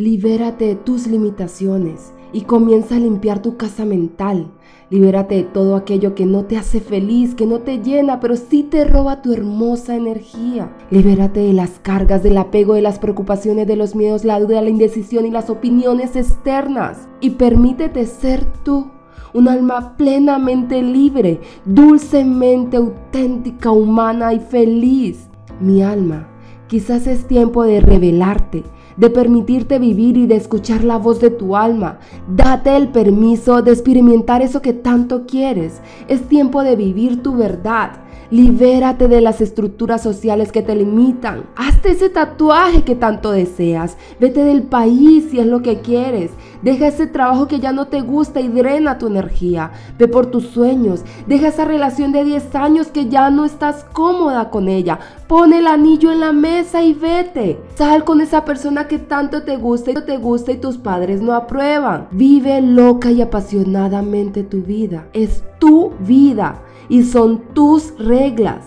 Libérate de tus limitaciones y comienza a limpiar tu casa mental. Libérate de todo aquello que no te hace feliz, que no te llena, pero sí te roba tu hermosa energía. Libérate de las cargas, del apego, de las preocupaciones, de los miedos, la duda, la indecisión y las opiniones externas. Y permítete ser tú un alma plenamente libre, dulcemente auténtica, humana y feliz. Mi alma, quizás es tiempo de revelarte, de permitirte vivir y de escuchar la voz de tu alma. Date el permiso de experimentar eso que tanto quieres. Es tiempo de vivir tu verdad Libérate de las estructuras sociales que te limitan. Hazte ese tatuaje que tanto deseas. Vete del país si es lo que quieres. Deja ese trabajo que ya no te gusta y drena tu energía. Ve por tus sueños. Deja esa relación de 10 años que ya no estás cómoda con ella. Pon el anillo en la mesa y vete. Sal con esa persona que tanto te gusta y te gusta y tus padres no aprueban. Vive loca y apasionadamente tu vida. Es tu vida y son tus reglas.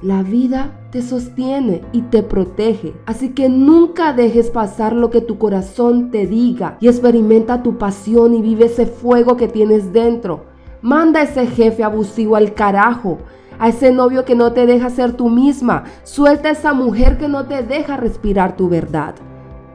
La vida te sostiene y te protege. Así que nunca dejes pasar lo que tu corazón te diga y experimenta tu pasión y vive ese fuego que tienes dentro. Manda a ese jefe abusivo al carajo, a ese novio que no te deja ser tú misma. Suelta a esa mujer que no te deja respirar tu verdad.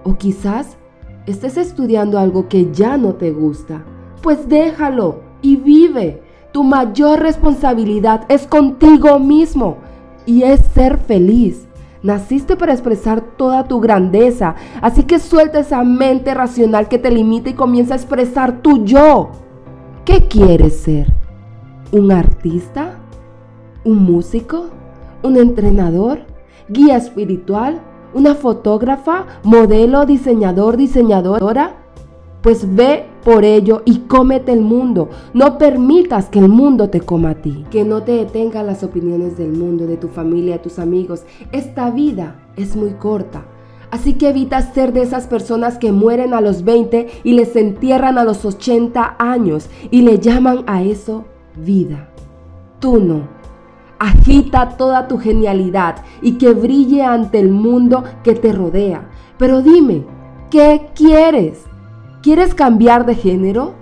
O quizás estés estudiando algo que ya no te gusta. Pues déjalo y vive. Tu mayor responsabilidad es contigo mismo y es ser feliz. Naciste para expresar toda tu grandeza, así que suelta esa mente racional que te limita y comienza a expresar tu yo. ¿Qué quieres ser? ¿Un artista? ¿Un músico? ¿Un entrenador? ¿Guía espiritual? ¿Una fotógrafa? ¿Modelo? ¿Diseñador? ¿Diseñadora? Pues ve por ello y cómete el mundo. No permitas que el mundo te coma a ti. Que no te detengan las opiniones del mundo, de tu familia, de tus amigos. Esta vida es muy corta. Así que evita ser de esas personas que mueren a los 20 y les entierran a los 80 años y le llaman a eso vida. Tú no. Agita toda tu genialidad y que brille ante el mundo que te rodea. Pero dime, ¿qué quieres? ¿Quieres cambiar de género?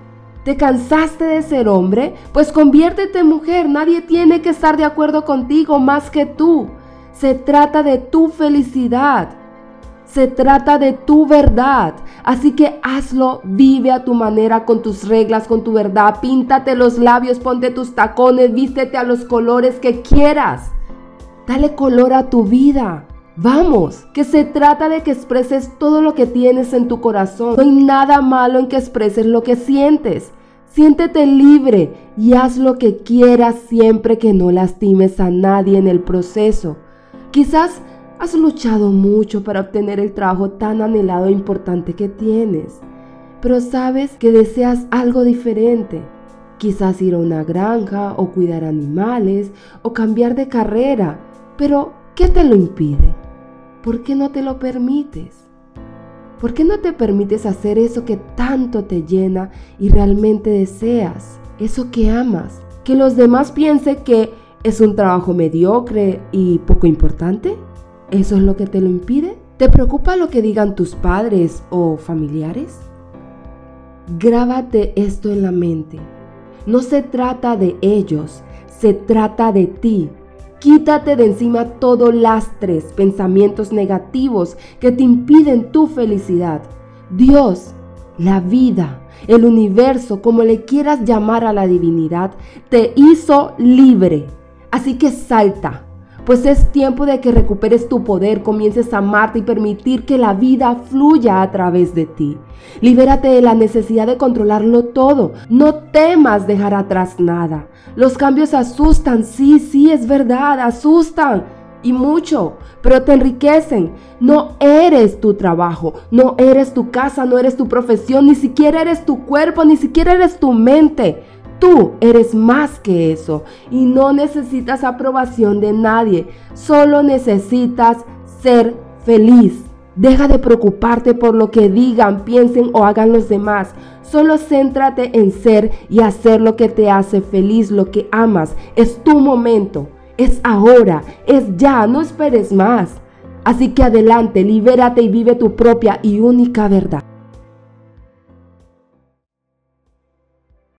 ¿Te cansaste de ser hombre? Pues conviértete en mujer. Nadie tiene que estar de acuerdo contigo más que tú. Se trata de tu felicidad. Se trata de tu verdad. Así que hazlo, vive a tu manera, con tus reglas, con tu verdad. Píntate los labios, ponte tus tacones, vístete a los colores que quieras. Dale color a tu vida. Vamos, que se trata de que expreses todo lo que tienes en tu corazón. No hay nada malo en que expreses lo que sientes. Siéntete libre y haz lo que quieras siempre que no lastimes a nadie en el proceso. Quizás has luchado mucho para obtener el trabajo tan anhelado e importante que tienes, pero sabes que deseas algo diferente. Quizás ir a una granja o cuidar animales o cambiar de carrera, pero ¿qué te lo impide? ¿por qué no te lo permites? ¿Por qué no te permites hacer eso que tanto te llena y realmente deseas? Eso que amas. Que los demás piensen que es un trabajo mediocre y poco importante. ¿Eso es lo que te lo impide? ¿Te preocupa lo que digan tus padres o familiares? Grábate esto en la mente. No se trata de ellos, se trata de ti Quítate de encima todo lastres, pensamientos negativos que te impiden tu felicidad. Dios, la vida, el universo, como le quieras llamar a la divinidad, te hizo libre. Así que salta, pues es tiempo de que recuperes tu poder, comiences a amarte y permitir que la vida fluya a través de ti. Libérate de la necesidad de controlarlo todo. No temas dejar atrás nada. Los cambios asustan, sí, sí, es verdad, asustan y mucho, pero te enriquecen. No eres tu trabajo, no eres tu casa, no eres tu profesión, ni siquiera eres tu cuerpo, ni siquiera eres tu mente. Tú eres más que eso y no necesitas aprobación de nadie, solo necesitas ser feliz. Deja de preocuparte por lo que digan, piensen o hagan los demás. Solo céntrate en ser y hacer lo que te hace feliz, lo que amas. Es tu momento, es ahora, es ya, no esperes más. Así que adelante, libérate y vive tu propia y única verdad.